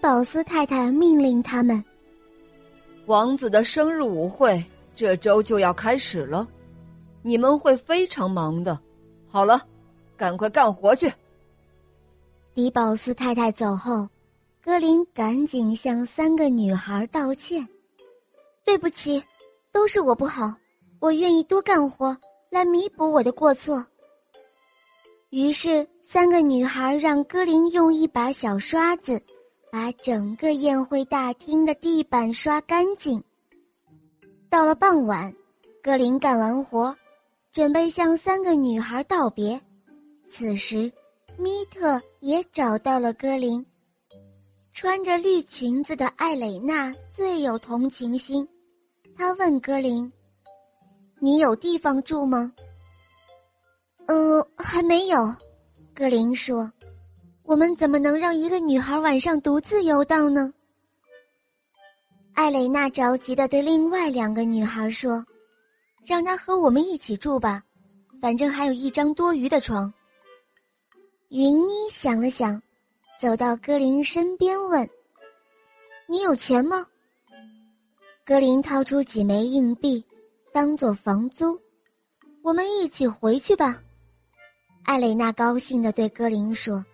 宝斯太太命令他们：“王子的生日舞会这周就要开始了，你们会非常忙的。好了，赶快干活去。”迪宝斯太太走后，格林赶紧向三个女孩道歉：“对不起，都是我不好，我愿意多干活来弥补我的过错。”于是，三个女孩让格林用一把小刷子，把整个宴会大厅的地板刷干净。到了傍晚，格林干完活，准备向三个女孩道别。此时，米特也找到了格林。穿着绿裙子的艾蕾娜最有同情心，她问格林：“你有地方住吗？”呃，还没有，格林说：“我们怎么能让一个女孩晚上独自游荡呢？”艾蕾娜着急的对另外两个女孩说：“让她和我们一起住吧，反正还有一张多余的床。”云妮想了想，走到格林身边问：“你有钱吗？”格林掏出几枚硬币，当做房租。我们一起回去吧。艾蕾娜高兴的对格林说，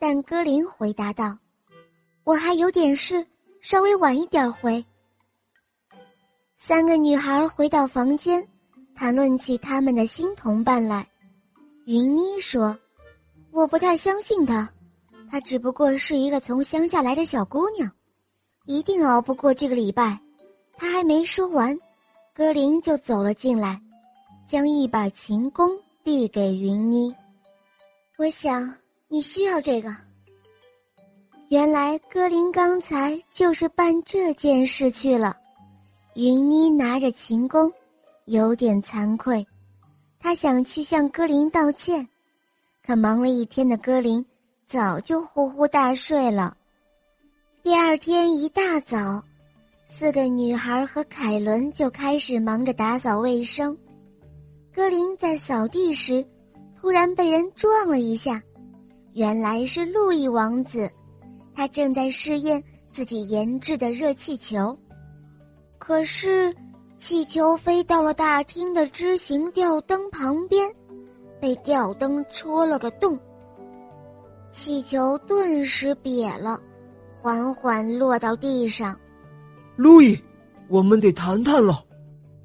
但格林回答道：“我还有点事，稍微晚一点回。”三个女孩回到房间，谈论起他们的新同伴来。云妮说：“我不太相信她，她只不过是一个从乡下来的小姑娘，一定熬不过这个礼拜。”她还没说完，格林就走了进来，将一把琴弓。递给云妮，我想你需要这个。原来歌林刚才就是办这件事去了。云妮拿着琴弓，有点惭愧，他想去向歌林道歉，可忙了一天的歌林早就呼呼大睡了。第二天一大早，四个女孩和凯伦就开始忙着打扫卫生。歌林在扫地时，突然被人撞了一下，原来是路易王子，他正在试验自己研制的热气球，可是气球飞到了大厅的枝形吊灯旁边，被吊灯戳了个洞，气球顿时瘪了，缓缓落到地上。路易，我们得谈谈了。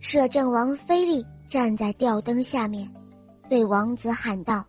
摄政王菲利。站在吊灯下面，对王子喊道：“